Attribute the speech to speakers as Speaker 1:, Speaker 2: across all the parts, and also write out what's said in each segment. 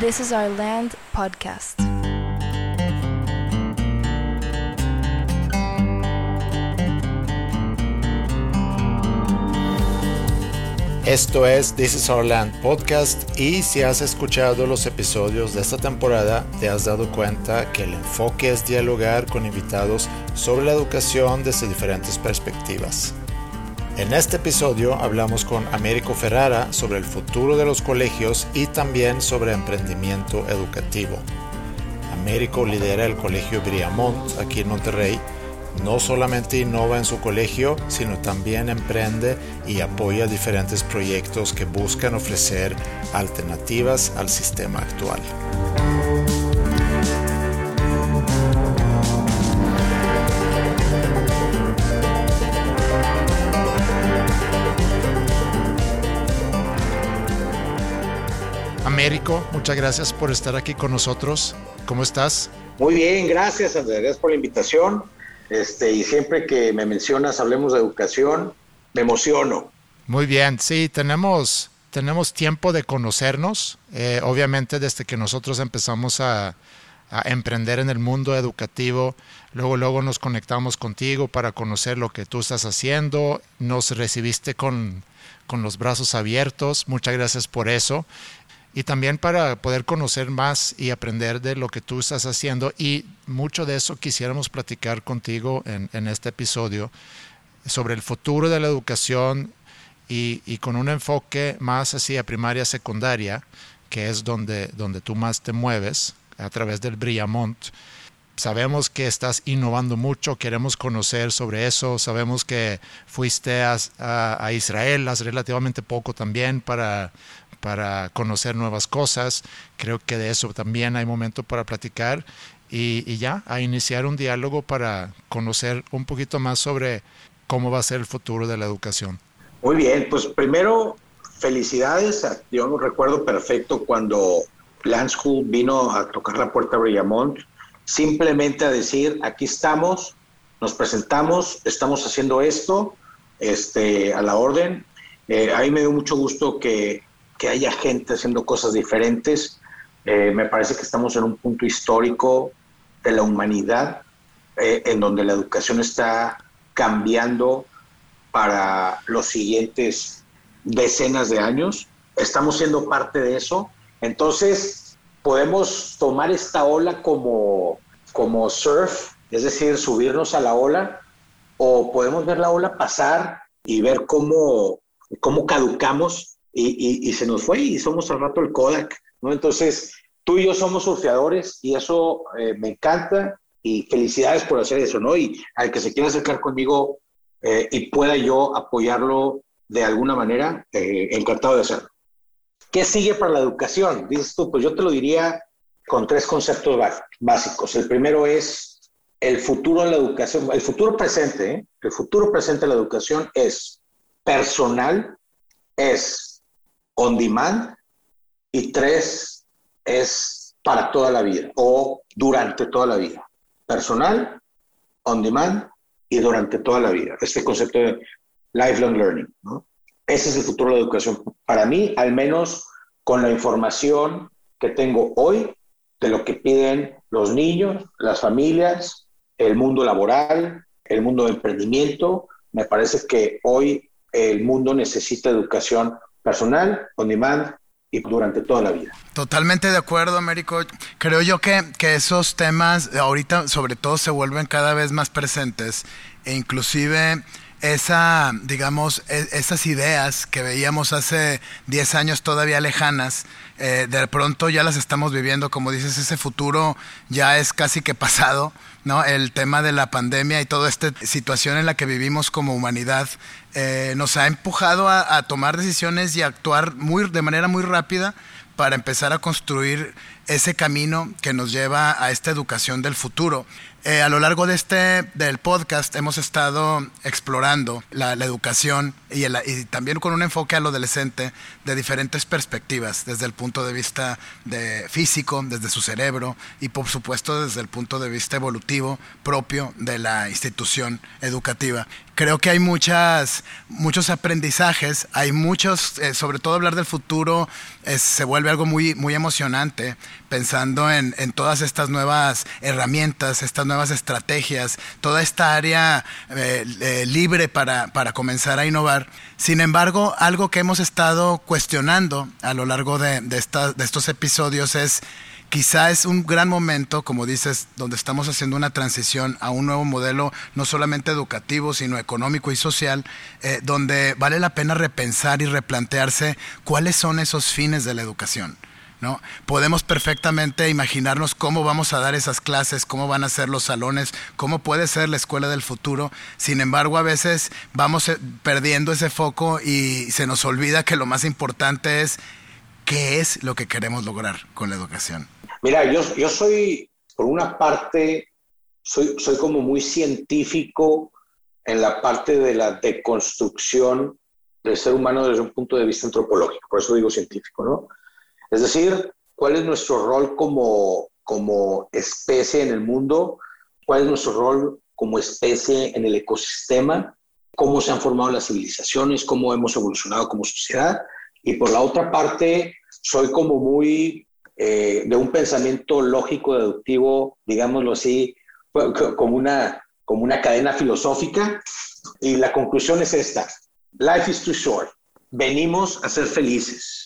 Speaker 1: This is Our Land podcast.
Speaker 2: Esto es This is Our Land podcast y si has escuchado los episodios de esta temporada te has dado cuenta que el enfoque es dialogar con invitados sobre la educación desde diferentes perspectivas. En este episodio hablamos con Américo Ferrara sobre el futuro de los colegios y también sobre emprendimiento educativo. Américo lidera el colegio Briamont aquí en Monterrey. No solamente innova en su colegio, sino también emprende y apoya diferentes proyectos que buscan ofrecer alternativas al sistema actual. Américo, muchas gracias por estar aquí con nosotros. ¿Cómo estás?
Speaker 3: Muy bien, gracias Andrés, gracias por la invitación. Este, y siempre que me mencionas, hablemos de educación, me emociono.
Speaker 2: Muy bien, sí, tenemos, tenemos tiempo de conocernos, eh, obviamente desde que nosotros empezamos a, a, emprender en el mundo educativo, luego, luego nos conectamos contigo para conocer lo que tú estás haciendo, nos recibiste con, con los brazos abiertos, muchas gracias por eso y también para poder conocer más y aprender de lo que tú estás haciendo. Y mucho de eso quisiéramos platicar contigo en, este episodio sobre el futuro de la educación y, y, con un enfoque más hacia primaria, secundaria, que es donde, donde tú más te mueves a través del Brillamont. Sabemos que estás innovando mucho, queremos conocer sobre eso, sabemos que fuiste a, a, a Israel hace relativamente poco también para para conocer nuevas cosas. Creo que de eso también hay momento para platicar y, ya, a iniciar un diálogo para conocer un poquito más sobre cómo va a ser el futuro de la educación.
Speaker 3: Muy bien, pues primero, felicidades. Yo no recuerdo perfecto cuando School vino a tocar la puerta de Brillamont, simplemente a decir, aquí estamos, nos presentamos, estamos haciendo esto, este, a la orden. Eh, a mí me dio mucho gusto que que haya gente haciendo cosas diferentes. Eh, me parece que estamos en un punto histórico de la humanidad, eh, en donde la educación está cambiando para los siguientes decenas de años. Estamos siendo parte de eso. Entonces, podemos tomar esta ola como, como surf, es decir, subirnos a la ola, o podemos ver la ola pasar y ver cómo, cómo caducamos y, y, y, se nos fue y somos al rato el Kodak, ¿no? Entonces, tú y yo somos surfeadores y eso eh, me encanta y felicidades por hacer eso, ¿no? Y al que se quiera acercar conmigo eh, y pueda yo apoyarlo de alguna manera, eh, encantado de hacerlo. ¿Qué sigue para la educación? Dices tú, pues yo te lo diría con tres conceptos básicos. El primero es el futuro de la educación, el futuro presente, ¿eh? el futuro presente de la educación es personal, es on demand y tres es para toda la vida o durante toda la vida. Personal, on demand y durante toda la vida. Este concepto de lifelong learning. ¿no? Ese es el futuro de la educación. Para mí, al menos con la información que tengo hoy de lo que piden los niños, las familias, el mundo laboral, el mundo de emprendimiento, me parece que hoy el mundo necesita educación personal, on demand y durante toda la vida.
Speaker 4: Totalmente de acuerdo, Américo. Creo yo que, que esos temas ahorita sobre todo se vuelven cada vez más presentes e inclusive esa, digamos, esas ideas que veíamos hace 10 años todavía lejanas, eh, de pronto ya las estamos viviendo, como dices, ese futuro ya es casi que pasado, ¿no? El tema de la pandemia y toda esta situación en la que vivimos como humanidad eh, nos ha empujado a, a, tomar decisiones y actuar muy, de manera muy rápida para empezar a construir ese camino que nos lleva a esta educación del futuro. Eh, a lo largo de este del podcast hemos estado explorando la, educación y, y, también con un enfoque al adolescente de diferentes perspectivas, desde el punto de vista de físico, desde su cerebro y por supuesto desde el punto de vista evolutivo propio de la institución educativa. Creo que hay muchas, muchos aprendizajes, hay muchos, eh, sobre todo hablar del futuro se vuelve algo muy, muy emocionante, pensando en, en, todas estas nuevas herramientas, estas nuevas estrategias, toda esta área eh, eh, libre para, para, comenzar a innovar. Sin embargo, algo que hemos estado cuestionando a lo largo de, de, de estos episodios es quizá es un gran momento, como dices, donde estamos haciendo una transición a un nuevo modelo, no solamente educativo, sino económico y social, eh, donde vale la pena repensar y replantearse cuáles son esos fines de la educación. ¿No? Podemos perfectamente imaginarnos cómo vamos a dar esas clases, cómo van a ser los salones, cómo puede ser la escuela del futuro. Sin embargo, a veces vamos eh, perdiendo ese foco y se nos olvida que lo más importante es qué es lo que queremos lograr con la educación.
Speaker 3: Mira, yo, soy, por una parte, soy, soy como muy científico en la parte de la deconstrucción del ser humano desde un punto de vista antropológico, por eso digo científico, ¿no? Es decir, cuál es nuestro rol como, como especie en el mundo, cuál es nuestro rol como especie en el ecosistema, cómo se han formado las civilizaciones, cómo hemos evolucionado como sociedad. Y por la otra parte, soy como muy eh, de un pensamiento lógico, deductivo, digámoslo así, como una, como una cadena filosófica. Y la conclusión es esta. Life is too short. Venimos a ser felices.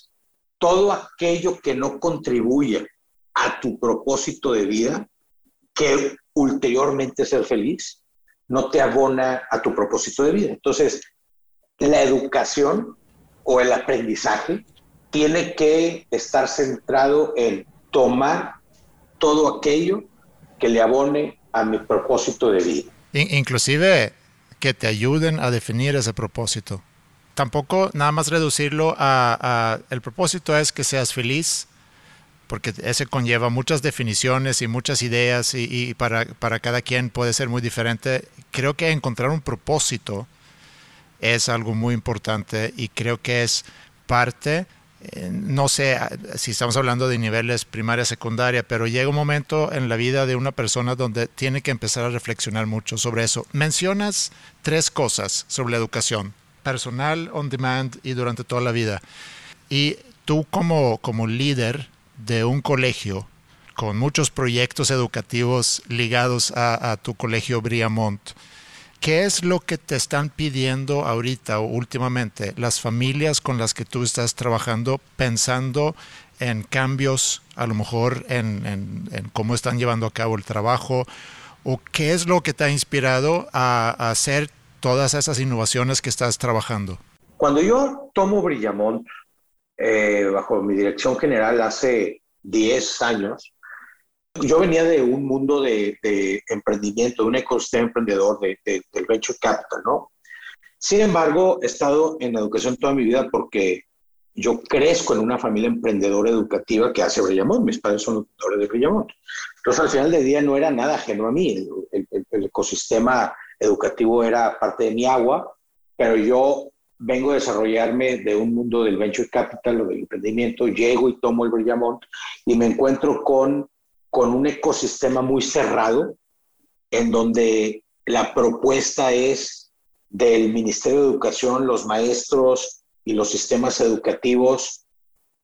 Speaker 3: Todo aquello que no contribuya a tu propósito de vida, que ulteriormente ser feliz, no te abona a tu propósito de vida. Entonces, la educación o el aprendizaje tiene que estar centrado en tomar todo aquello que le abone a mi propósito de vida.
Speaker 2: Inclusive que te ayuden a definir ese propósito. Tampoco nada más reducirlo a, el propósito es que seas feliz, porque ese conlleva muchas definiciones y muchas ideas y, para, para, cada quien puede ser muy diferente. Creo que encontrar un propósito es algo muy importante y creo que es parte eh, no sé si estamos hablando de niveles primaria, secundaria, pero llega un momento en la vida de una persona donde tiene que empezar a reflexionar mucho sobre eso. Mencionas tres cosas sobre la educación, personal, on demand y durante toda la vida. Y tú como, como líder de un colegio con muchos proyectos educativos ligados a, tu colegio Briamont, ¿Qué es lo que te están pidiendo ahorita o últimamente las familias con las que tú estás trabajando pensando en cambios, a lo mejor en, cómo están llevando a cabo el trabajo? ¿O qué es lo que te ha inspirado a, hacer todas esas innovaciones que estás trabajando?
Speaker 3: Cuando yo tomo Brillamont eh, bajo mi dirección general hace 10 años, yo venía de un mundo de, emprendimiento, de un ecosistema emprendedor de, del venture capital, ¿no? Sin embargo, he estado en educación toda mi vida porque yo crezco en una familia emprendedora educativa que hace Brillamont. Mis padres son educadores de Brillamont. Entonces, al final del día no era nada ajeno a mí. El, el, ecosistema educativo era parte de mi agua, pero yo vengo a desarrollarme de un mundo del venture capital o del emprendimiento, llego y tomo el Brillamont y me encuentro con con un ecosistema muy cerrado, en donde la propuesta es del Ministerio de Educación, los maestros y los sistemas educativos,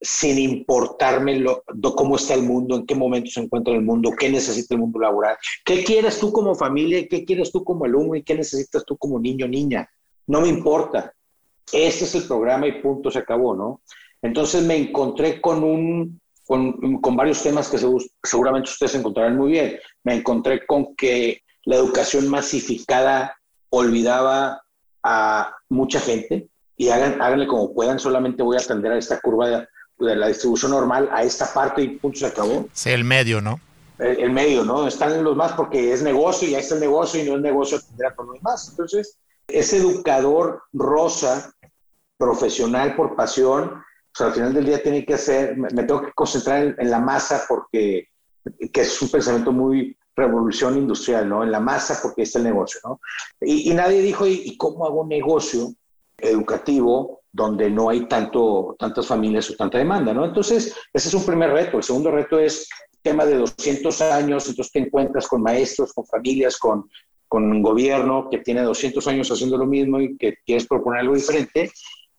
Speaker 3: sin importarme lo, cómo está el mundo, en qué momento se encuentra el mundo, qué necesita el mundo laboral, qué quieres tú como familia, qué quieres tú como alumno y qué necesitas tú como niño niña. No me importa. Este es el programa y punto, se acabó, ¿no? Entonces me encontré con un con, varios temas que seguramente ustedes encontrarán muy bien. Me encontré con que la educación masificada olvidaba a mucha gente y hagan, háganle como puedan, solamente voy a atender a esta curva de, la distribución normal, a esta parte y punto se acabó.
Speaker 2: Sí, el medio, ¿no?
Speaker 3: El, medio, ¿no? Están los más porque es negocio y ahí está el negocio y no es negocio a todos los demás. Entonces, ese educador rosa, profesional por pasión, sea, al final del día tiene que hacer, me, tengo que concentrar en, la masa porque que es un pensamiento muy revolución industrial, ¿no? En la masa porque es el negocio, ¿no? Y, nadie dijo, ¿y, cómo hago un negocio educativo donde no hay tanto, tantas familias o tanta demanda, ¿no? Entonces, ese es un primer reto. El segundo reto es tema de 200 años, entonces te encuentras con maestros, con familias, con, con un gobierno que tiene 200 años haciendo lo mismo y que quieres proponer algo diferente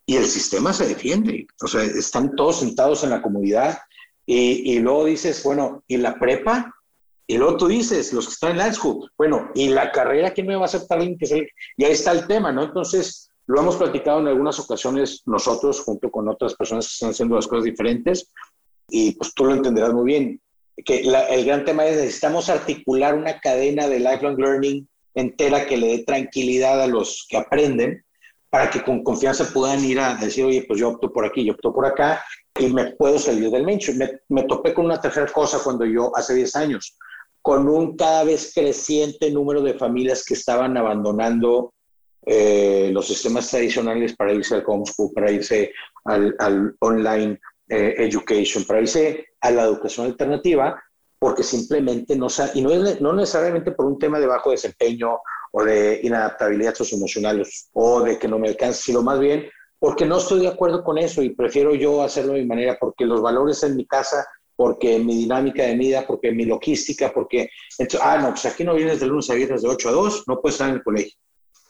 Speaker 3: y el sistema se defiende. O sea, están todos sentados en la comunidad y, y luego dices, bueno, ¿y la prepa? Y luego tú dices, los que están en la school, bueno, ¿y la carrera quién me va a aceptar? Y ahí está el tema, ¿no? Entonces, lo hemos platicado en algunas ocasiones nosotros, junto con otras personas que están haciendo las cosas diferentes, y pues tú lo entenderás muy bien, que el gran tema es necesitamos articular una cadena de lifelong learning entera que le dé tranquilidad a los que aprenden para que con confianza puedan ir a decir, oye, pues yo opto por aquí, yo opto por acá y me puedo salir del mainstream. Me, me topé con una tercera cosa cuando yo, hace 10 años, con un cada vez creciente número de familias que estaban abandonando eh, los sistemas tradicionales para irse al homeschool, para irse al, al online eh, education, para irse a la educación alternativa, porque simplemente no y no, es, no necesariamente por un tema de bajo desempeño o de inadaptabilidad socioemocional o de que no me alcance, sino más bien porque no estoy de acuerdo con eso y prefiero yo hacerlo de mi manera, porque los valores en mi casa, porque mi dinámica de vida, porque mi logística, porque, ah, no, pues aquí no vienes de lunes a viernes de 8 a 2, no puedes estar en el colegio.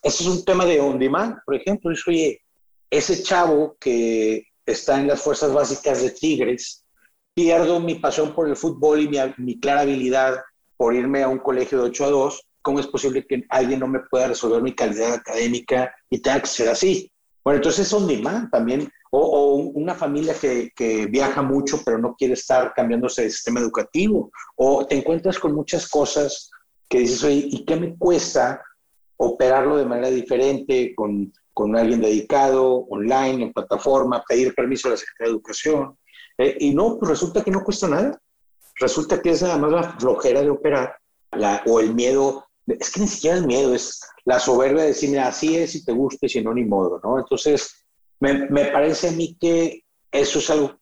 Speaker 3: Ese es un tema de on demand, por ejemplo. Dice, oye, ese chavo que está en las fuerzas básicas de Tigres, pierdo mi pasión por el fútbol y mi, mi clara habilidad por irme a un colegio de 8 a 2, ¿cómo es posible que alguien no me pueda resolver mi calidad académica y tenga que ser así? Bueno, entonces es on demand también, o, una familia que, que, viaja mucho pero no quiere estar cambiándose de sistema educativo, o te encuentras con muchas cosas que dices, oye, ¿y qué me cuesta operarlo de manera diferente con, con alguien dedicado, online, en plataforma, pedir permiso a la Secretaría de Educación? Eh, y no, pues resulta que no cuesta nada. Resulta que es nada más la flojera de operar o el miedo, es que ni siquiera el miedo, es la soberbia de decir, mira, así es, si te gusta, y si no, ni modo, ¿no? Entonces, me, me parece a mí que eso es algo,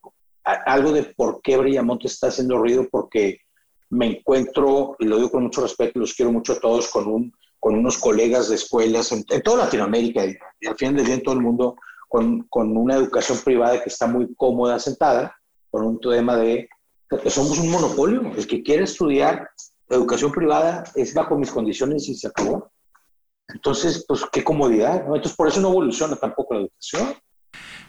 Speaker 3: algo de por qué Brillamonte está haciendo ruido, porque me encuentro, y lo digo con mucho respeto, los quiero mucho a todos, con, un, con unos colegas de escuelas en, toda Latinoamérica y, al final del día en todo el mundo, con, con, una educación privada que está muy cómoda sentada, por un tema de somos un monopolio. El que quiere estudiar educación privada es bajo mis condiciones y se acabó. Entonces, pues qué comodidad, ¿no? Entonces, por eso no evoluciona tampoco la educación.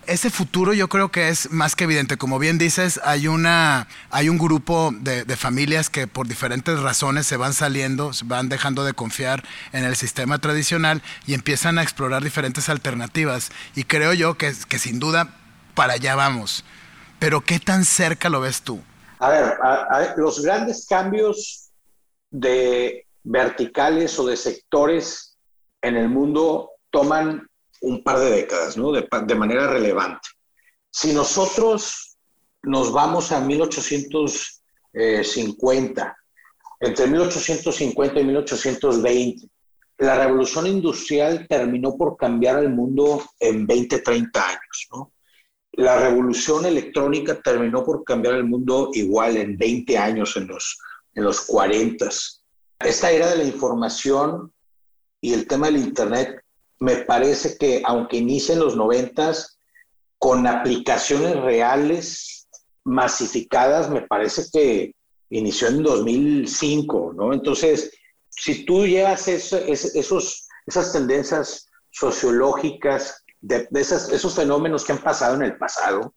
Speaker 4: Ese futuro yo creo que es más que evidente. Como bien dices, hay, una, hay un grupo de, familias que por diferentes razones se van saliendo, se van dejando de confiar en el sistema tradicional y empiezan a explorar diferentes alternativas. Y creo yo que, que sin duda para allá vamos. Pero ¿qué tan cerca lo ves tú?
Speaker 3: A ver, los grandes cambios de verticales o de sectores en el mundo toman un par de décadas, ¿no? De, manera relevante. Si nosotros nos vamos a 1850, entre 1850 y 1820, la revolución industrial terminó por cambiar el mundo en 20, 30 años, ¿no? La revolución electrónica terminó por cambiar el mundo igual en 20 años, en los, en los 40. Esta era de la información y el tema del Internet, me parece que aunque inicia en los 90, con aplicaciones reales masificadas, me parece que inició en 2005, ¿no? Entonces, si tú llevas esos, esas tendencias sociológicas de, esos fenómenos que han pasado en el pasado.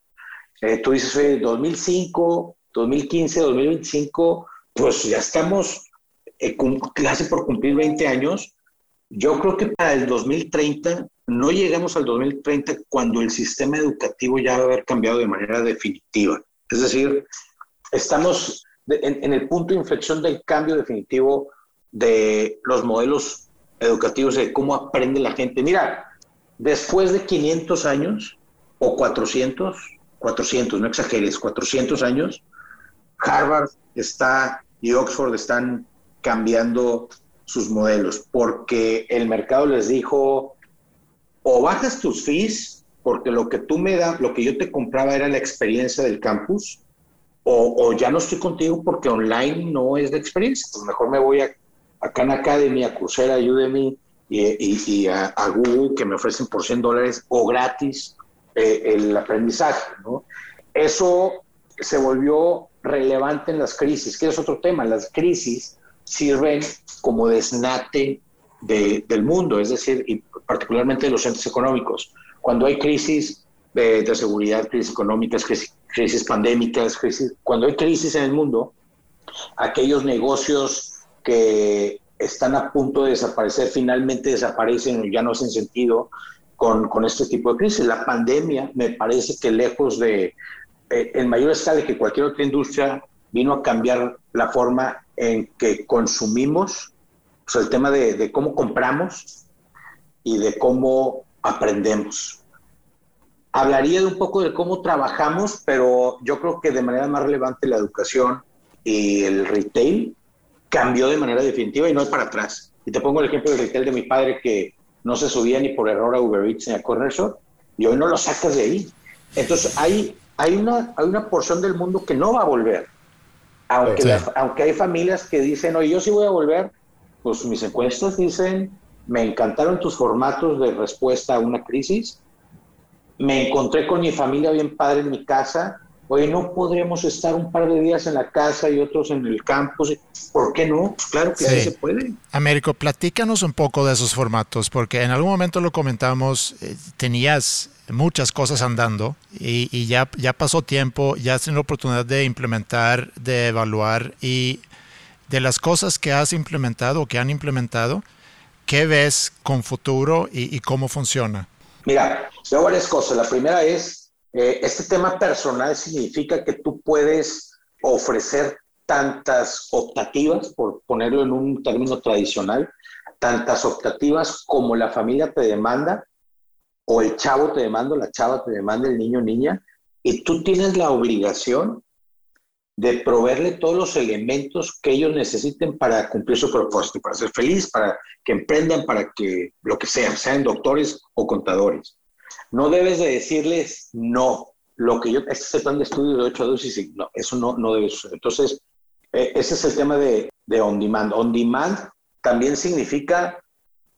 Speaker 3: Eh, tú dices, oye, 2005, 2015, 2025, pues ya estamos eh, casi por cumplir 20 años. Yo creo que para el 2030, no llegamos al 2030 cuando el sistema educativo ya va a haber cambiado de manera definitiva. Es decir, estamos en, en el punto de inflexión del cambio definitivo de los modelos educativos, de cómo aprende la gente. Mira, Después de 500 años, o 400, 400, no exageres, 400 años, Harvard está y Oxford están cambiando sus modelos porque el mercado les dijo o bajas tus fees porque lo que tú me das, lo que yo te compraba era la experiencia del campus, o, ya no estoy contigo porque online no es de experiencia. Pues mejor me voy a, a Khan Academy, a Coursera, Udemy y, y, a, Google que me ofrecen por 100 dólares o gratis eh, el aprendizaje. ¿no? Eso se volvió relevante en las crisis, que es otro tema. Las crisis sirven como desnate del mundo, es decir, y particularmente de los centros económicos. Cuando hay crisis de, seguridad, crisis económicas, crisis, pandémicas, crisis, cuando hay crisis en el mundo, aquellos negocios que están a punto de desaparecer finalmente desaparecen ya no hacen sentido con, con este tipo de crisis. La pandemia me parece que lejos de, eh, en mayor escala que cualquier otra industria, vino a cambiar la forma en que consumimos, o sea, el tema de, cómo compramos y de cómo aprendemos. Hablaría de un poco de cómo trabajamos, pero yo creo que de manera más relevante la educación y el retail cambió de manera definitiva y no es para atrás. Y te pongo el ejemplo del retail de mi padre que no se subía ni por error a Uber Eats ni a Corner Shop y hoy no lo sacas de ahí. Entonces hay, hay, una, hay una porción del mundo que no va a volver. Aunque, aunque hay familias que dicen, oye, yo sí voy a volver, pues mis encuestas dicen, me encantaron tus formatos de respuesta a una crisis, me encontré con mi familia bien padre en mi casa, oye, no podremos estar un par de días en la casa y otros en el campus, ¿por qué no? Claro que sí. se puede.
Speaker 2: Américo, platícanos un poco de esos formatos, porque en algún momento lo comentamos, eh, tenías muchas cosas andando y, ya, ya pasó tiempo, ya has tenido la oportunidad de implementar, de evaluar y de las cosas que has implementado o que han implementado, ¿qué ves con futuro y, cómo funciona?
Speaker 3: Mira, veo varias cosas. La primera es, eh, este tema personal significa que tú puedes ofrecer tantas optativas, por ponerlo en un término tradicional, tantas optativas como la familia te demanda o el chavo te demanda, la chava te demanda, el niño o niña, y tú tienes la obligación de proveerle todos los elementos que ellos necesiten para cumplir su propósito, para ser feliz, para que emprendan, para que lo que sean, sean doctores o contadores. No debes de decirles no. Lo que yo, este es el plan de estudio de 8 a 2 y no, eso no, no debe suceder. Entonces, eh, ese es el tema de, de on demand. On demand también significa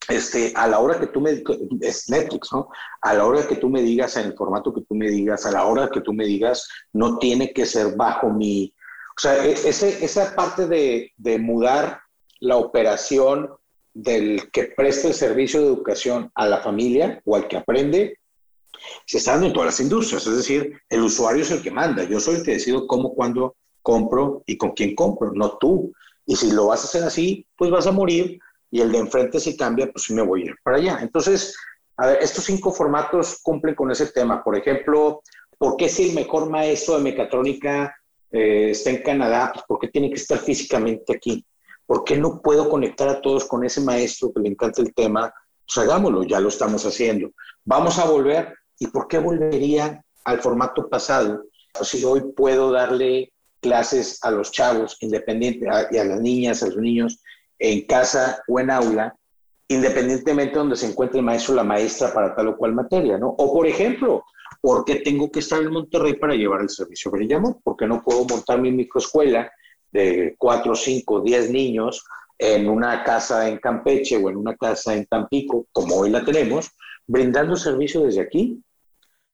Speaker 3: este, a la hora que tú me, es Netflix, ¿no? A la hora que tú me digas, en el formato que tú me digas, a la hora que tú me digas, no tiene que ser bajo mi, o sea, e, ese, esa parte de, de mudar la operación del que presta el servicio de educación a la familia o al que aprende, se está dando en todas las industrias, es decir, el usuario es el que manda, yo soy el que decido cómo, cuándo compro y con quién compro, no tú. Y si lo vas a hacer así, pues vas a morir y el de enfrente si cambia, pues sí me voy a ir para allá. Entonces, a ver, estos cinco formatos cumplen con ese tema. Por ejemplo, ¿por qué si el mejor maestro de mecatrónica eh, está en Canadá? Pues ¿por qué tiene que estar físicamente aquí? ¿Por qué no puedo conectar a todos con ese maestro que le encanta el tema? Pues hagámoslo, ya lo estamos haciendo. Vamos a volver. ¿Y por qué volvería al formato pasado? Si hoy puedo darle clases a los chavos independientes y a las niñas, a los niños, en casa o en aula, independientemente de donde se encuentre el maestro o la maestra para tal o cual materia, ¿no? O por ejemplo, ¿por qué tengo que estar en Monterrey para llevar el servicio Brillamo? ¿Por qué no puedo montar mi microescuela de 4, 5, 10 niños en una casa en Campeche o en una casa en Tampico, como hoy la tenemos, brindando servicio desde aquí?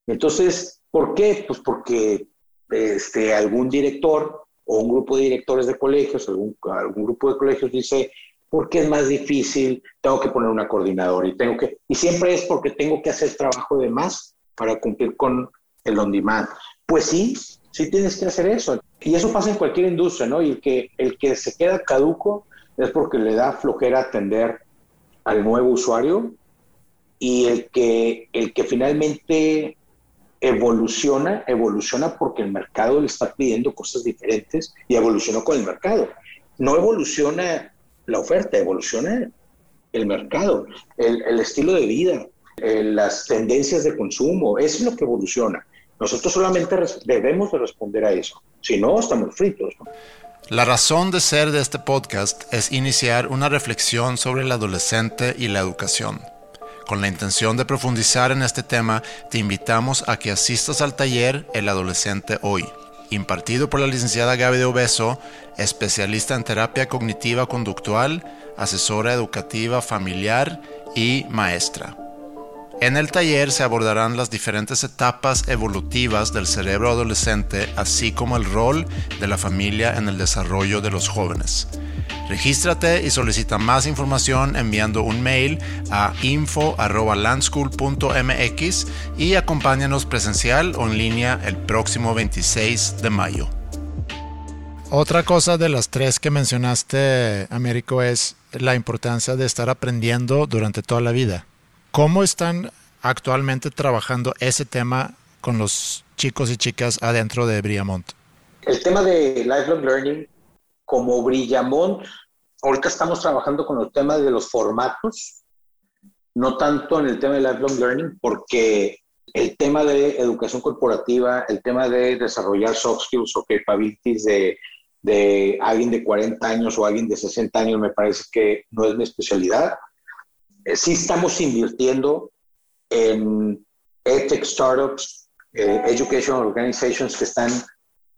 Speaker 3: Entonces, ¿por qué? Pues porque este, algún director o un grupo de directores de colegios, algún, grupo de colegios dice, ¿por qué es más difícil? Tengo que poner una coordinadora y tengo que, y siempre es porque tengo que hacer trabajo de más para cumplir con el on demand. Pues sí, sí tienes que hacer eso. Y eso pasa en cualquier industria, ¿no? Y el que, el que se queda caduco es porque le da flojera atender al nuevo usuario y el que, el que finalmente evoluciona, evoluciona porque el mercado le está pidiendo cosas diferentes y evolucionó con el mercado. No evoluciona la oferta, evoluciona el mercado, el, estilo de vida, las tendencias de consumo, es lo que evoluciona. Nosotros solamente debemos de responder a eso, si no, estamos fritos.
Speaker 2: La razón de ser de este podcast es iniciar una reflexión sobre el adolescente y la educación Con la intención de profundizar en este tema, te invitamos a que asistas al taller El Adolescente Hoy, impartido por la licenciada Gaby de Obeso, especialista en terapia cognitiva conductual, asesora educativa familiar y maestra. En el taller se abordarán las diferentes etapas evolutivas del cerebro adolescente, así como el rol de la familia en el desarrollo de los jóvenes. Regístrate y solicita más información enviando un mail a info.landschool.mx y acompáñanos presencial o en línea el próximo 26 de mayo. Otra cosa de las tres que mencionaste, Américo, es la importancia de estar aprendiendo durante toda la vida. ¿Cómo están actualmente trabajando ese tema con los chicos y chicas adentro de Brillamont?
Speaker 3: El tema de lifelong learning, como Brillamont, ahorita estamos trabajando con el tema de los formatos, no tanto en el tema de lifelong learning, porque el tema de educación corporativa, el tema de desarrollar soft skills o capabilities de, de alguien de 40 años o alguien de 60 años, me parece que no es mi especialidad eh, sí estamos invirtiendo en EdTech startups, eh, education organizations que están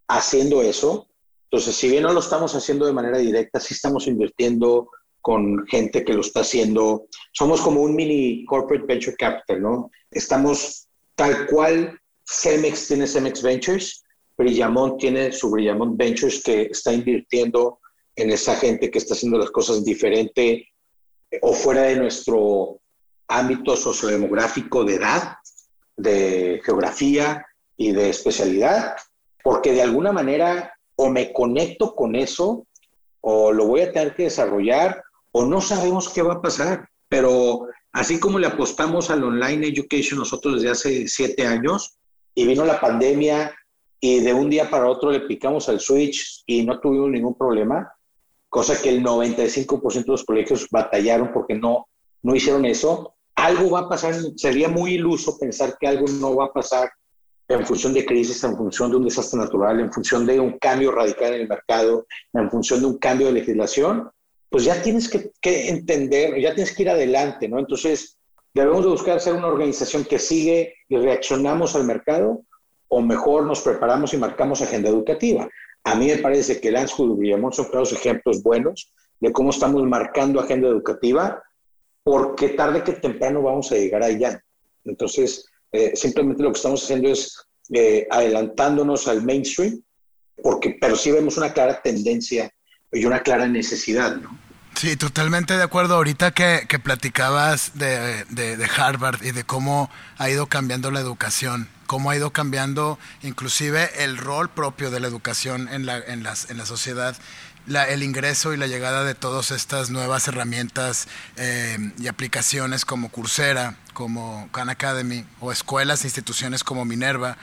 Speaker 3: haciendo eso. Entonces, si bien no lo estamos haciendo de manera directa, sí estamos invirtiendo con gente que lo está haciendo. Somos como un mini corporate venture capital, ¿no? Estamos tal cual Cemex tiene Cemex Ventures, Brillamont tiene su Brillamont Ventures que está invirtiendo en esa gente que está haciendo las cosas diferente o fuera de nuestro ámbito sociodemográfico de edad, de geografía y de especialidad, porque de alguna manera o me conecto con eso o lo voy a tener que desarrollar o no sabemos qué va a pasar. Pero así como le apostamos al online education nosotros desde hace siete años y vino la pandemia y de un día para otro le picamos al switch y no tuvimos ningún problema, cosa que el 95% de los colegios batallaron porque no, no hicieron eso. Algo va a pasar, sería muy iluso pensar que algo no va a pasar en función de crisis, en función de un desastre natural, en función de un cambio radical en el mercado, en función de un cambio de legislación, pues ya tienes que, que entender, ya tienes que ir adelante, ¿no? Entonces, debemos de buscar ser una organización que sigue y reaccionamos al mercado o mejor nos preparamos y marcamos agenda educativa. A mí me parece que School y Villamont son claros ejemplos buenos de cómo estamos marcando agenda educativa, porque tarde que temprano vamos a llegar allá. Entonces, eh, simplemente lo que estamos haciendo es eh, adelantándonos al mainstream, porque, pero sí vemos una clara tendencia y una clara necesidad, ¿no?
Speaker 4: Sí, totalmente de acuerdo. Ahorita que, que platicabas de, de, Harvard y de cómo ha ido cambiando la educación, cómo ha ido cambiando inclusive el rol propio de la educación en la, en las, en la sociedad, la, el ingreso y la llegada de todas estas nuevas herramientas eh, y aplicaciones como Coursera, como Khan Academy o escuelas instituciones como Minerva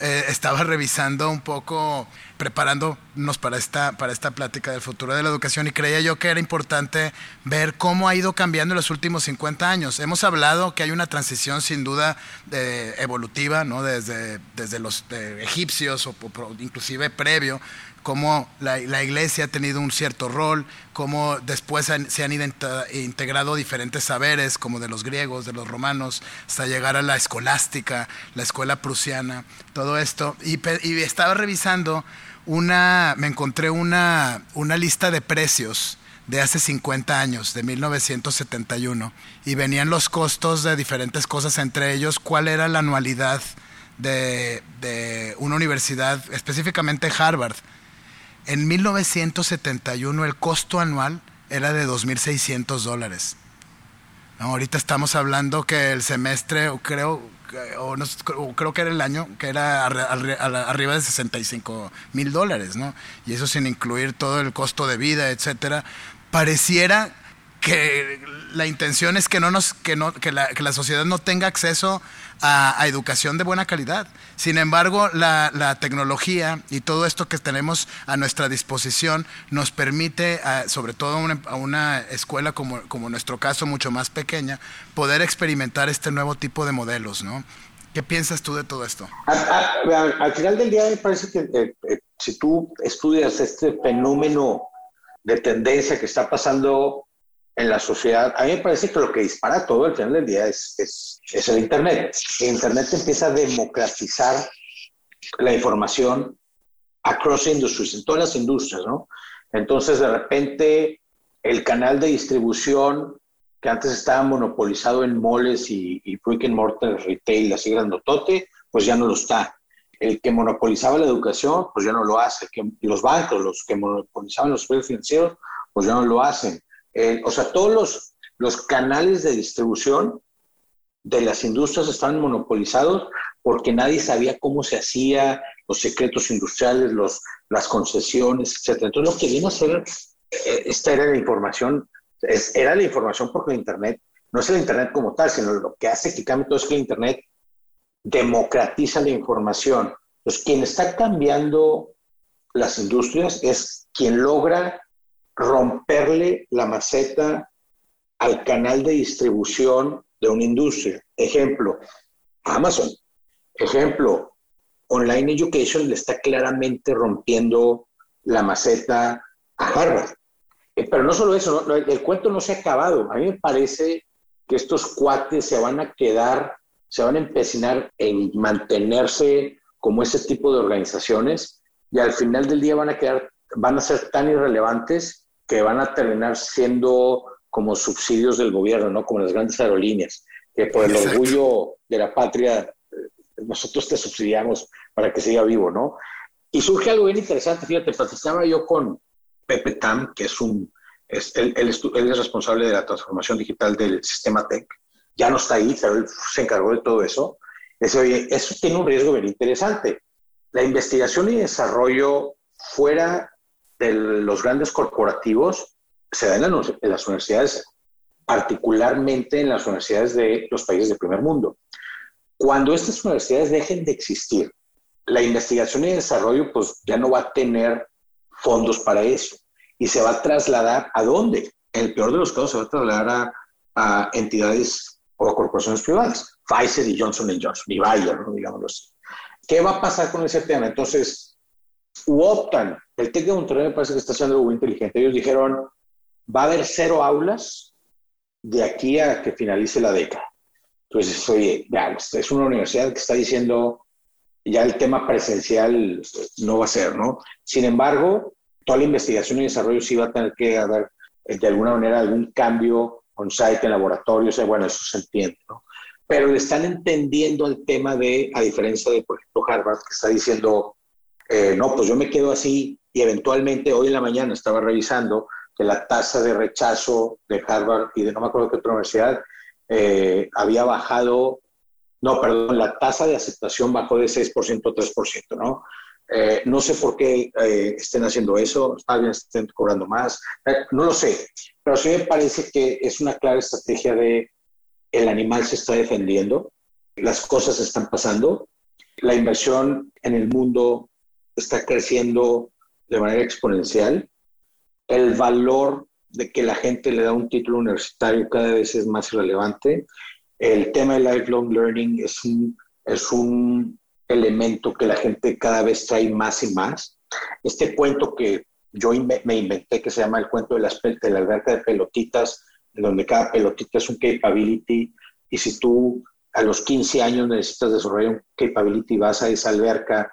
Speaker 4: eh, estaba revisando un poco, preparándonos para esta, para esta plática del futuro de la educación y creía yo que era importante ver cómo ha ido cambiando en los últimos 50 años. Hemos hablado que hay una transición sin duda evolutiva, ¿no? desde, desde los egipcios o, o inclusive previo, cómo la, iglesia ha tenido un cierto rol, cómo después se han integrado diferentes saberes, como de los griegos, de los romanos, hasta llegar a la escolástica, la escuela prusiana, todo esto. Y, y estaba revisando una, me encontré una, una lista de precios de hace 50 años, de 1971, y venían los costos de diferentes cosas, entre ellos cuál era la anualidad de, de una universidad, específicamente Harvard en 1971 el costo anual era de 2.600 dólares. ahorita estamos hablando que el semestre, creo, o, creo que era el año, que era arriba de 65 mil dólares, ¿no? Y eso sin incluir todo el costo de vida, etcétera. Pareciera que la intención es que, no nos, que, no, que, la, que la sociedad no tenga acceso a, educación de buena calidad. Sin embargo, la, tecnología y todo esto que tenemos a nuestra disposición nos permite, sobre todo una, a una, escuela como, como nuestro caso, mucho más pequeña, poder experimentar este nuevo tipo de modelos, ¿no? ¿Qué piensas tú de todo esto?
Speaker 3: al final del día me parece que eh, eh, si tú estudias este fenómeno de tendencia que está pasando en la sociedad, a mí me parece que lo que dispara todo al final del día es, es, es el Internet. El Internet empieza a democratizar la información across industries, en todas las industrias, ¿no? Entonces, de repente, el canal de distribución que antes estaba monopolizado en moles y, y brick and mortar retail, así grandotote, pues ya no lo está. El que monopolizaba la educación, pues ya no lo hace. Que los bancos, los que monopolizaban los servicios financieros, pues ya no lo hacen. O sea, todos los, los canales de distribución de las industrias estaban monopolizados porque nadie sabía cómo se hacía, los secretos industriales, los, las concesiones, etc. Entonces, lo que vino a hacer, eh, esta era la información, era la información porque el Internet, no es el Internet como tal, sino lo que hace que cambie todo es que el Internet democratiza la información. Entonces, quien está cambiando las industrias es quien logra romperle la maceta al canal de distribución de una industria. Ejemplo, Amazon. Ejemplo, Online Education le está claramente rompiendo la maceta a Harvard. Eh, pero no solo eso, el, cuento no se ha acabado. A mí me parece que estos cuates se van a quedar, se van a empecinar en mantenerse como ese tipo de organizaciones y al final del día van a quedar, van a ser tan irrelevantes que van a terminar siendo como subsidios del gobierno, ¿no? Como las grandes aerolíneas, que por el orgullo de la patria nosotros te subsidiamos para que siga vivo, ¿no? Y surge algo bien interesante, fíjate, platicaba yo con Pepe Tam, que es un, es, él, es, responsable de la transformación digital del sistema TEC, ya no está ahí, pero él se encargó de todo eso. Dice, oye, eso tiene un riesgo bien interesante. La investigación y desarrollo fuera de los grandes corporativos se da en, en las universidades, particularmente en las universidades de los países del primer mundo. Cuando estas universidades dejen de existir, la investigación y desarrollo pues ya no va a tener fondos para eso y se va a trasladar a dónde? En el peor de los casos se va a trasladar a, entidades o a corporaciones privadas, Pfizer y Johnson Johnson, y Bayer, ¿no? digámoslo así. ¿Qué va a pasar con ese tema? Entonces, optan, el TEC de Monterrey me parece que está haciendo algo inteligente. Ellos dijeron, va a haber cero aulas de aquí a que finalice la década. Entonces, oye, ya, es una universidad que está diciendo, ya el tema presencial no va a ser, ¿no? Sin embargo, toda la investigación y desarrollo sí va a tener que haber, eh, de alguna manera, algún cambio on-site en laboratorios, bueno, eso se entiende, ¿no? Pero le están entendiendo el tema de, a diferencia de, por ejemplo, Harvard, que está diciendo, eh, no, pues yo me quedo así y eventualmente hoy en la mañana estaba revisando que la tasa de rechazo de Harvard y de no me acuerdo qué otra universidad eh, había bajado, no, perdón, la tasa de aceptación bajó de 6% a 3%, ¿no? Eh, no sé por qué eh, estén haciendo eso, alguien estén cobrando más, no lo sé, pero sí me parece que es una clara estrategia de el animal se está defendiendo, las cosas están pasando, la inversión en el mundo está creciendo de manera exponencial, el valor de que la gente le da un título universitario cada vez es más relevante. El tema de lifelong learning es un, es un elemento que la gente cada vez trae más y más. Este cuento que yo me inventé, que se llama el cuento de, de la alberca de pelotitas, donde cada pelotita es un capability, y si tú a los 15 años necesitas desarrollar un capability, vas a esa alberca,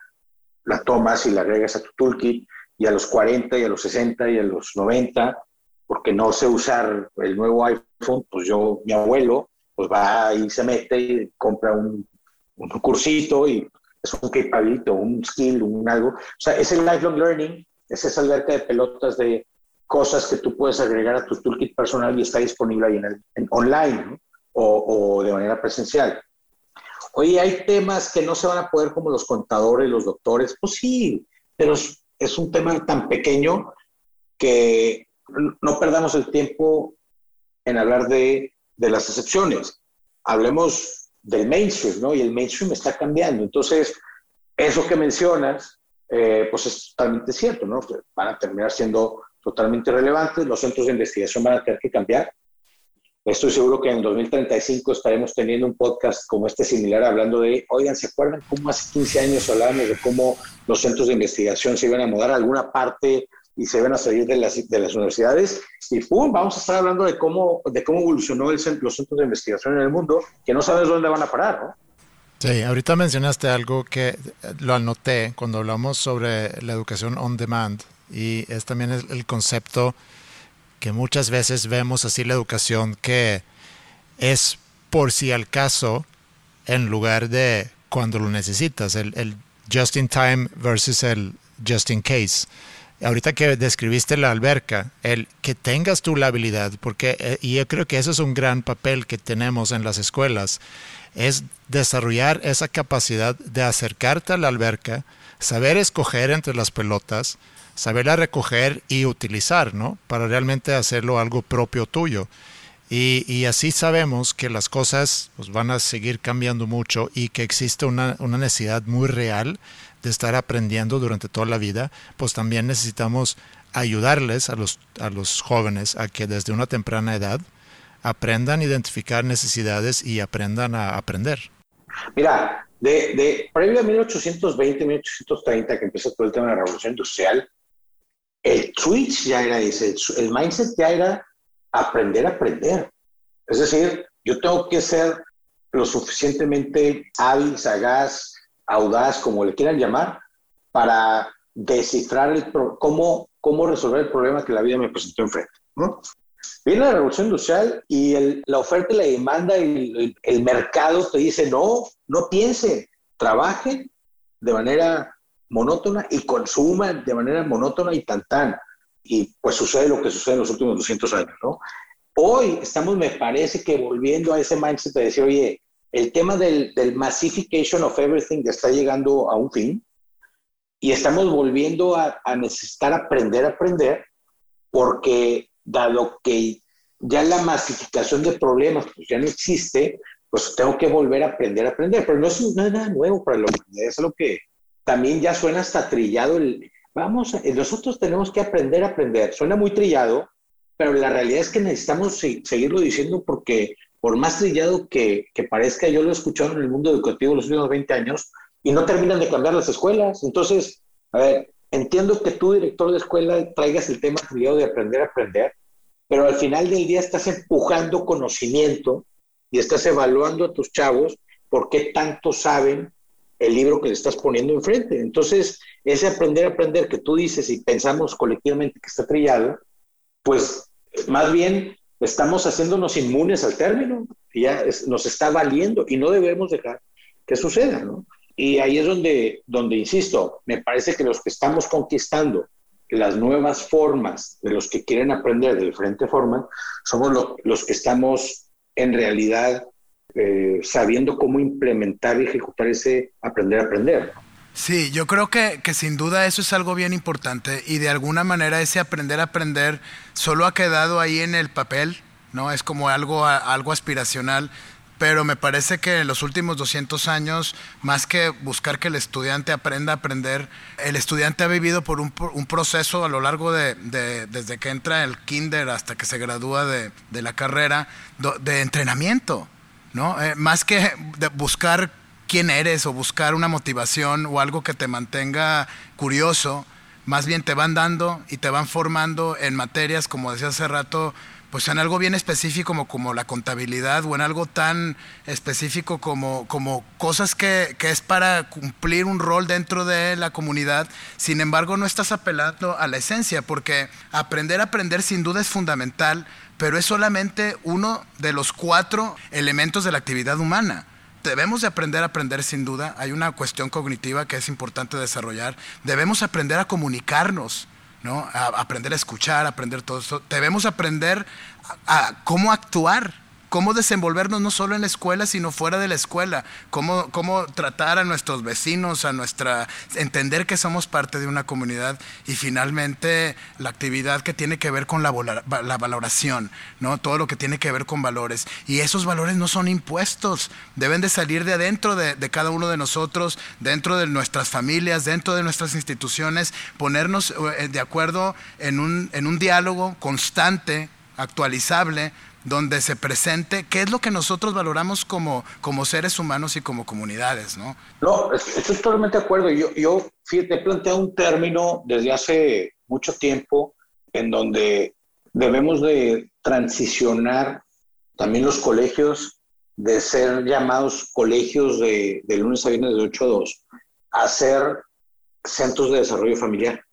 Speaker 3: la tomas y la agregas a tu toolkit, a los 40 y a los 60 y a los 90 porque no sé usar el nuevo iPhone, pues yo, mi abuelo, pues va y se mete y compra un, un cursito y es un capability, un skill, un algo. O sea, es el lifelong learning, es esa alberca de pelotas de cosas que tú puedes agregar a tu toolkit personal y está disponible ahí en, online o, o de manera presencial. Oye, hay temas que no se van a poder como los contadores, los doctores. Pues sí, pero es, un tema tan pequeño que no perdamos el tiempo en hablar de, las excepciones. Hablemos del mainstream, ¿no? Y el mainstream está cambiando. Entonces, eso que mencionas, eh, pues es totalmente cierto, ¿no? van a terminar siendo totalmente relevantes, los centros de investigación van a tener que cambiar. Estoy seguro que en 2035 estaremos teniendo un podcast como este similar hablando de, oigan, ¿se acuerdan cómo hace 15 años hablábamos de cómo los centros de investigación se iban a mudar a alguna parte y se van a salir de las, de las universidades y ¡pum! Vamos a estar hablando de cómo, de cómo evolucionó el, los centros de investigación en el mundo, que no sabes dónde van a parar, ¿no?
Speaker 2: Sí, ahorita mencionaste algo que lo anoté cuando hablamos sobre la educación on demand y es también el concepto que muchas veces vemos así la educación que es por si al caso en lugar de cuando lo necesitas, el, el just in time versus el just in case. Ahorita que describiste la alberca, el que tengas tú la habilidad, porque eh, y yo creo que eso es un gran papel que tenemos en las escuelas, es desarrollar esa capacidad de acercarte a la alberca, saber escoger entre las pelotas, saberla recoger y utilizar, ¿no? Para realmente hacerlo algo propio tuyo. Y, así sabemos que las cosas pues, van a seguir cambiando mucho y que existe una, una, necesidad muy real de estar aprendiendo durante toda la vida, pues también necesitamos ayudarles a los, a los jóvenes a que desde una temprana edad aprendan a identificar necesidades y aprendan a aprender.
Speaker 3: Mira, de, de previo a 1820, 1830, que empezó todo el tema de la revolución industrial, el switch ya era ese, el mindset ya era aprender a aprender. Es decir, yo tengo que ser lo suficientemente hábil, sagaz, audaz, como le quieran llamar, para descifrar el cómo, cómo resolver el problema que la vida me presentó enfrente. Viene la revolución industrial y la oferta y la demanda y el, mercado te dice, no, no piense, trabaje de manera monótona y consuma de manera monótona y tan tan. Y pues sucede lo que sucede en los últimos 200 años, ¿no? Hoy estamos, me parece que volviendo a ese mindset de decir, oye, el tema del, del massification of everything está llegando a un fin y estamos volviendo a, necesitar aprender a aprender porque dado que ya la masificación de problemas pues, ya no existe, pues tengo que volver a aprender a aprender. Pero no es nada nuevo para la humanidad, es lo que también ya suena hasta trillado el, vamos, nosotros tenemos que aprender a aprender. Suena muy trillado, pero la realidad es que necesitamos seguirlo diciendo porque por más trillado que, que, parezca, yo lo he escuchado en el mundo educativo los últimos 20 años y no terminan de cambiar las escuelas. Entonces, a ver, entiendo que tú, director de escuela, traigas el tema trillado de aprender a aprender, pero al final del día estás empujando conocimiento y estás evaluando a tus chavos por qué tanto saben el libro que le estás poniendo enfrente. Entonces, ese aprender a aprender que tú dices y pensamos colectivamente que está trillado, pues más bien estamos haciéndonos inmunes al término, ya nos está valiendo y no debemos dejar que suceda, ¿no? Y ahí es donde, donde, insisto, me parece que los que estamos conquistando las nuevas formas de los que quieren aprender de diferente forma, somos los que estamos en realidad eh, sabiendo cómo implementar y ejecutar ese aprender a aprender.
Speaker 4: Sí, yo creo que, que, sin duda eso es algo bien importante y de alguna manera ese aprender a aprender solo ha quedado ahí en el papel, ¿no? Es como algo, algo aspiracional, pero me parece que en los últimos 200 años, más que buscar que el estudiante aprenda a aprender, el estudiante ha vivido por un, proceso a lo largo de, de, desde que entra el kinder hasta que se gradúa de, de la carrera, de entrenamiento. ¿No? Eh, más que buscar quién eres o buscar una motivación o algo que te mantenga curioso, más bien te van dando y te van formando en materias, como decía hace rato, pues en algo bien específico como, como la contabilidad o en algo tan específico como, como cosas que, que, es para cumplir un rol dentro de la comunidad. Sin embargo, no estás apelando a la esencia, porque aprender a aprender sin duda es fundamental, pero es solamente uno de los cuatro elementos de la actividad humana. Debemos de aprender a aprender sin duda. Hay una cuestión cognitiva que es importante desarrollar. Debemos aprender a comunicarnos, ¿no? Aprender a escuchar, aprender todo eso. Debemos aprender a cómo actuar cómo desenvolvernos no solo en la escuela, sino fuera de la escuela, cómo, cómo tratar a nuestros vecinos, a nuestra, entender que somos parte de una comunidad y finalmente la actividad que tiene que ver con la, valoración, ¿no? todo lo que tiene que ver con valores. Y esos valores no son impuestos, deben de salir de adentro de, de cada uno de nosotros, dentro de nuestras familias, dentro de nuestras instituciones, ponernos eh, de acuerdo en un, en un diálogo constante, actualizable, donde se presente qué es lo que nosotros valoramos como, como seres humanos y como comunidades, ¿no?
Speaker 3: No, estoy totalmente de acuerdo. Yo, yo fíjate, he planteado un término desde hace mucho tiempo en donde debemos de transicionar también los colegios de ser llamados colegios de, de lunes a viernes de 8 a 2 a ser centros de desarrollo familiar.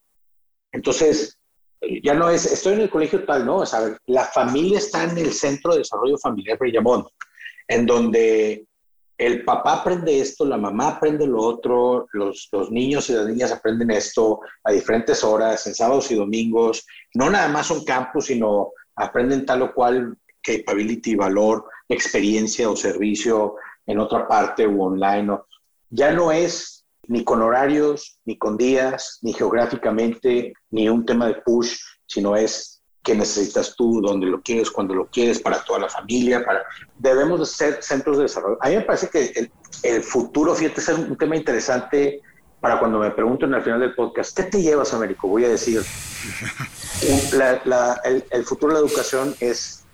Speaker 3: Entonces, ya no es, estoy en el colegio tal, no, es, la familia está en el centro de desarrollo familiar Brillamón, en donde el papá aprende esto, la mamá aprende lo otro, los, los, niños y las niñas aprenden esto a diferentes horas, en sábados y domingos. No nada más son campus, sino aprenden tal o cual capability, valor, experiencia o servicio en otra parte o online. Ya no es ni con horarios, ni con días, ni geográficamente, ni un tema de push, sino es que necesitas tú, dónde lo quieres, cuando lo quieres, para toda la familia. Para... Debemos de ser centros de desarrollo. A mí me parece que el, el futuro, fíjate, es un tema interesante para cuando me pregunten al final del podcast, ¿qué te llevas, Américo? Voy a decir, el, el, futuro de la educación es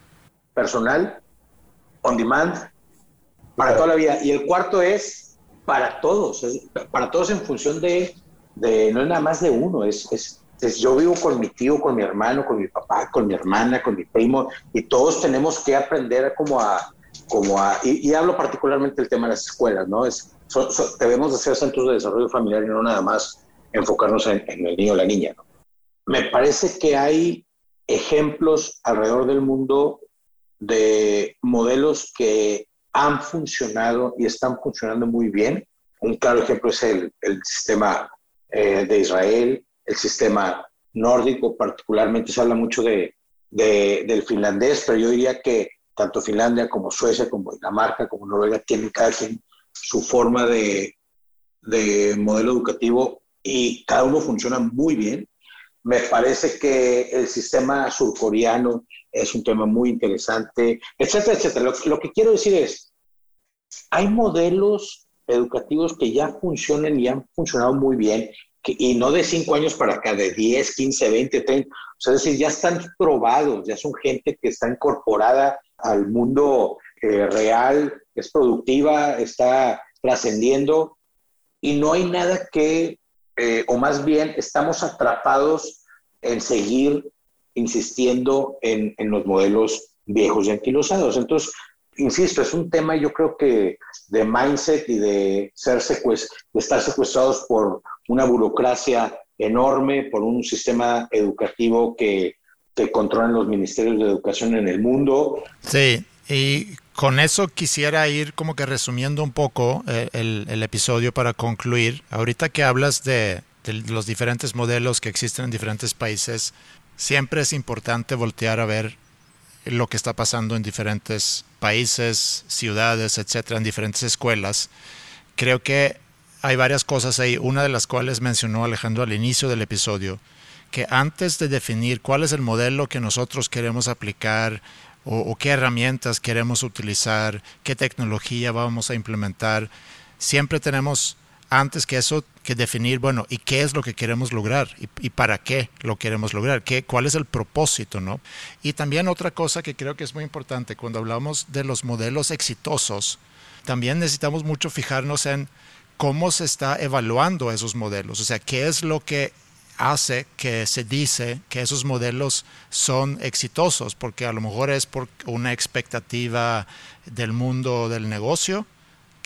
Speaker 3: personal, on demand, para toda la vida. Y el cuarto es para todos, para todos en función de, de, no es nada más de uno, es, es yo vivo con mi tío, con mi hermano, con mi papá, con mi hermana, con mi primo, y todos tenemos que aprender como a, como a, y, hablo particularmente del tema de las escuelas, ¿no? Es, debemos de ser centros de desarrollo familiar y no nada más enfocarnos en, el niño o la niña, ¿no? Me parece que hay ejemplos alrededor del mundo de modelos que han funcionado y están funcionando muy bien. Un claro ejemplo es el, el sistema eh, de Israel, el sistema nórdico, particularmente se habla mucho de, del finlandés, pero yo diría que tanto Finlandia como Suecia, como Dinamarca, como Noruega, tienen cada quien su forma de, de modelo educativo y cada uno funciona muy bien. Me parece que el sistema surcoreano es un tema muy interesante, etcétera, etcétera. Lo, lo que quiero decir es, hay modelos educativos que ya funcionan y han funcionado muy bien y no de cinco años para acá, de 10, 15, 20, 30. O sea, es decir, ya están probados, ya son gente que está incorporada al mundo eh, real, es productiva, está trascendiendo y no hay nada que, eh, o más bien estamos atrapados en seguir insistiendo en, en los modelos viejos y anquilosados. Entonces, insisto, es un tema yo creo que de mindset y de, ser de estar secuestrados por una burocracia enorme, por un sistema educativo que, que controlan los ministerios de educación en el mundo.
Speaker 2: Sí, y con eso quisiera ir como que resumiendo un poco eh, el, el, episodio para concluir. Ahorita que hablas de, los diferentes modelos que existen en diferentes países, siempre es importante voltear a ver lo que está pasando en diferentes países, ciudades, etcétera, en diferentes escuelas. Creo que hay varias cosas ahí, una de las cuales mencionó Alejandro al inicio del episodio, que antes de definir cuál es el modelo que nosotros queremos aplicar o qué herramientas queremos utilizar, qué tecnología vamos a implementar, siempre tenemos antes que eso, que definir, bueno, ¿y qué es lo que queremos lograr? ¿Y, para qué lo queremos lograr? ¿Qué, ¿Cuál es el propósito? ¿no? Y también otra cosa que creo que es muy importante, cuando hablamos de los modelos exitosos, también necesitamos mucho fijarnos en cómo se está evaluando esos modelos, o sea, qué es lo que hace que se dice que esos modelos son exitosos, porque a lo mejor es por una expectativa del mundo del negocio,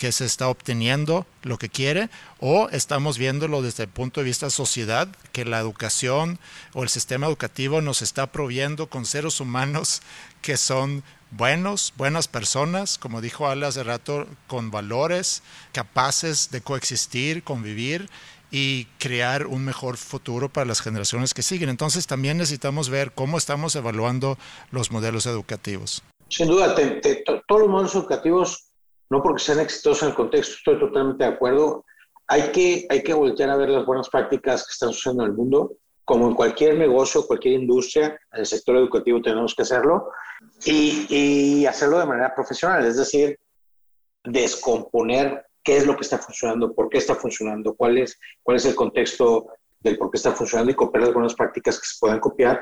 Speaker 2: que se está obteniendo lo que quiere o estamos viéndolo desde el punto de vista sociedad, que la educación o el sistema educativo nos está proviendo con seres humanos que son buenos, buenas personas, como dijo Ale hace rato, con valores, capaces de coexistir, convivir y crear un mejor futuro para las generaciones que siguen. Entonces también necesitamos ver cómo estamos evaluando los modelos educativos.
Speaker 3: Sin duda, todos los modelos educativos no porque sean exitosos en el contexto, estoy totalmente de acuerdo. Hay que, hay que voltear a ver las buenas prácticas que están sucediendo en el mundo. Como en cualquier negocio, cualquier industria, en el sector educativo tenemos que hacerlo y, hacerlo de manera profesional, es decir, descomponer qué es lo que está funcionando, por qué está funcionando, cuál es, cuál es el contexto del por qué está funcionando y copiar las buenas prácticas que se puedan copiar.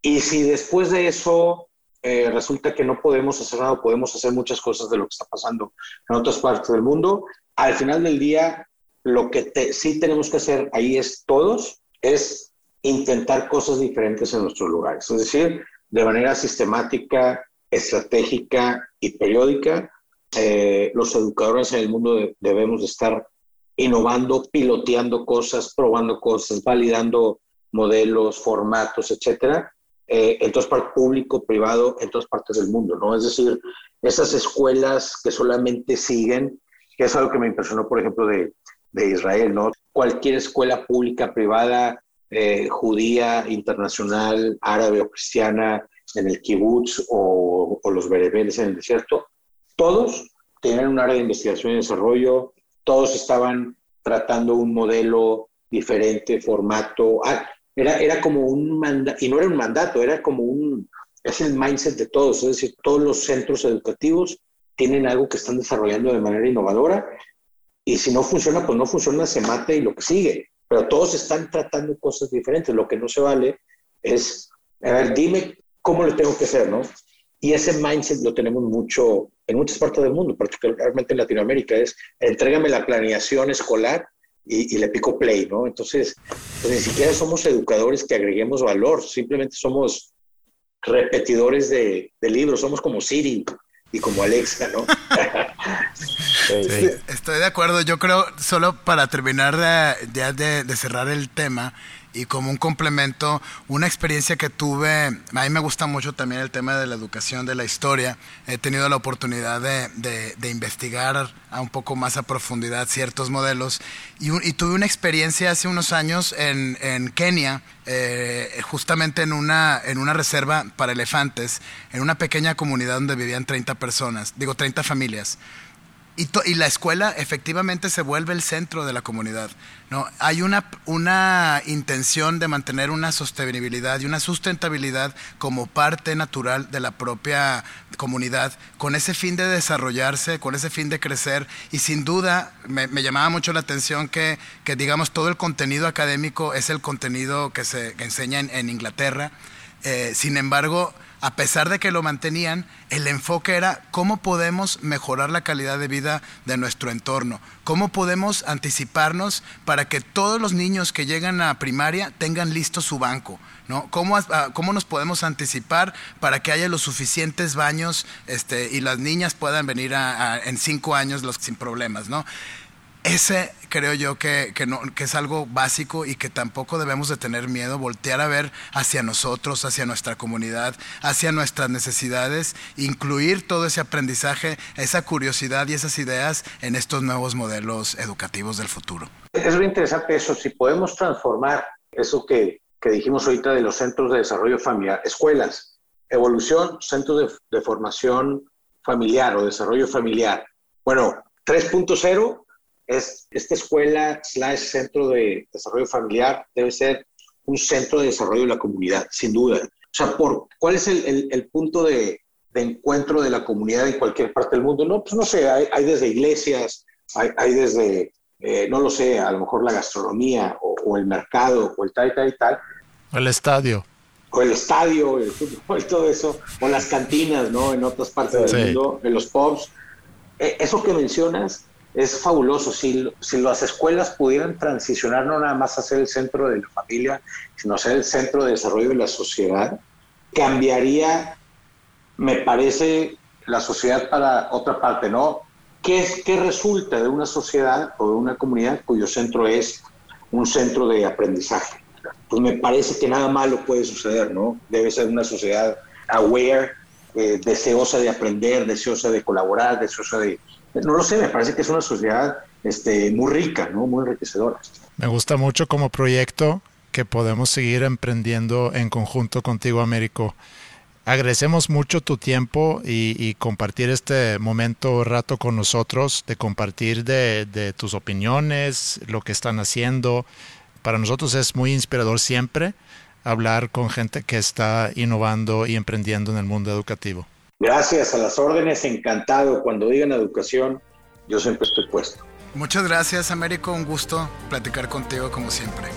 Speaker 3: Y si después de eso eh, resulta que no podemos hacer nada, podemos hacer muchas cosas de lo que está pasando en otras partes del mundo. Al final del día, lo que sí tenemos que hacer ahí es todos, es intentar cosas diferentes en nuestros lugares. Es decir, de manera sistemática, estratégica y periódica, eh, los educadores en el mundo debemos estar innovando, piloteando cosas, probando cosas, validando modelos, formatos, etcétera, eh, en todas partes, público, privado, en todas partes del mundo, ¿no? Es decir, esas escuelas que solamente siguen, que es algo que me impresionó, por ejemplo, de, de Israel, ¿no? Cualquier escuela pública, privada, eh, judía, internacional, árabe o cristiana, en el kibutz o, o los bereberes en el desierto, todos tenían un área de investigación y desarrollo, todos estaban tratando un modelo diferente, formato. Ah, era, era como un mandato, y no era un mandato, era como un, es el mindset de todos, es decir, todos los centros educativos tienen algo que están desarrollando de manera innovadora y si no funciona, pues no funciona, se mata y lo que sigue. Pero todos están tratando cosas diferentes. Lo que no se vale es, a ver, dime cómo lo tengo que hacer, ¿no? Y ese mindset lo tenemos mucho en muchas partes del mundo, particularmente en Latinoamérica, es entrégame la planeación escolar y, le pico play, ¿no? Entonces, pues ni siquiera somos educadores que agreguemos valor, simplemente somos repetidores de, libros, somos como Siri y como Alexa, ¿no?
Speaker 4: Estoy de acuerdo, yo creo, solo para terminar ya de cerrar el tema, y como un complemento, una experiencia que tuve, a mí me gusta mucho también el tema de la educación, de la historia. He tenido la oportunidad de, de, investigar a un poco más a profundidad ciertos modelos y, y tuve una experiencia hace unos años en, en Kenia, eh, justamente en una, en una reserva para elefantes, en una pequeña comunidad donde vivían 30 personas, digo 30 familias. Y, la escuela efectivamente se vuelve el centro de la comunidad. ¿no? Hay una, una intención de mantener una sostenibilidad y una sustentabilidad como parte natural de la propia comunidad, con ese fin de desarrollarse, con ese fin de crecer. Y sin duda me, llamaba mucho la atención que, que, digamos, todo el contenido académico es el contenido que se enseña en, Inglaterra. Eh, sin embargo, a pesar de que lo mantenían, el enfoque era cómo podemos mejorar la calidad de vida de nuestro entorno, cómo podemos anticiparnos para que todos los niños que llegan a primaria tengan listo su banco. ¿No? ¿Cómo, ah, ¿Cómo, nos podemos anticipar para que haya los suficientes baños este, y las niñas puedan venir en cinco años los, sin problemas? ¿no? Ese creo yo que, no, que es algo básico y que tampoco debemos de tener miedo, voltear a ver hacia nosotros, hacia nuestra comunidad, hacia nuestras necesidades, incluir todo ese aprendizaje, esa curiosidad y esas ideas en estos nuevos modelos educativos del futuro.
Speaker 3: Es muy interesante eso, si podemos transformar eso que, que dijimos ahorita de los centros de desarrollo familiar, escuelas, evolución, centros de, de formación familiar o desarrollo familiar. Bueno, 3.0 es, esta escuela slash centro de desarrollo familiar debe ser un centro de desarrollo de la comunidad, sin duda. O sea, por, ¿cuál es el, el, punto de, de, encuentro de la comunidad en cualquier parte del mundo? No, pues no sé, hay, hay desde iglesias, hay, hay desde, eh, no lo sé, a lo mejor la gastronomía o, el mercado o el tal y tal y tal.
Speaker 2: El estadio.
Speaker 3: O el estadio, el fútbol, todo eso, o las cantinas, ¿no? En otras partes del mundo, en los pubs. Eh, eso que mencionas es fabuloso. Si, si las escuelas pudieran transicionar no nada más a ser el centro de la familia, sino ser el centro de desarrollo de la sociedad, cambiaría, me parece, la sociedad para otra parte, ¿no? ¿Qué, es, ¿Qué resulta de una sociedad o de una comunidad cuyo centro es un centro de aprendizaje? Pues me parece que nada malo puede suceder, ¿no? Debe ser una sociedad aware, eh, deseosa de aprender, deseosa de colaborar, deseosa de, no lo sé, me parece que es una sociedad este, muy rica, ¿no? muy enriquecedora.
Speaker 2: Me gusta mucho como proyecto que podemos seguir emprendiendo en conjunto contigo, Américo. Agradecemos mucho tu tiempo y, compartir este momento rato con nosotros, de compartir de, de tus opiniones, lo que están haciendo. Para nosotros es muy inspirador siempre hablar con gente que está innovando y emprendiendo en el mundo educativo.
Speaker 3: Gracias, a las órdenes, encantado. Cuando digan educación, yo siempre estoy puesto.
Speaker 4: Muchas gracias, Américo. Un gusto platicar contigo como siempre.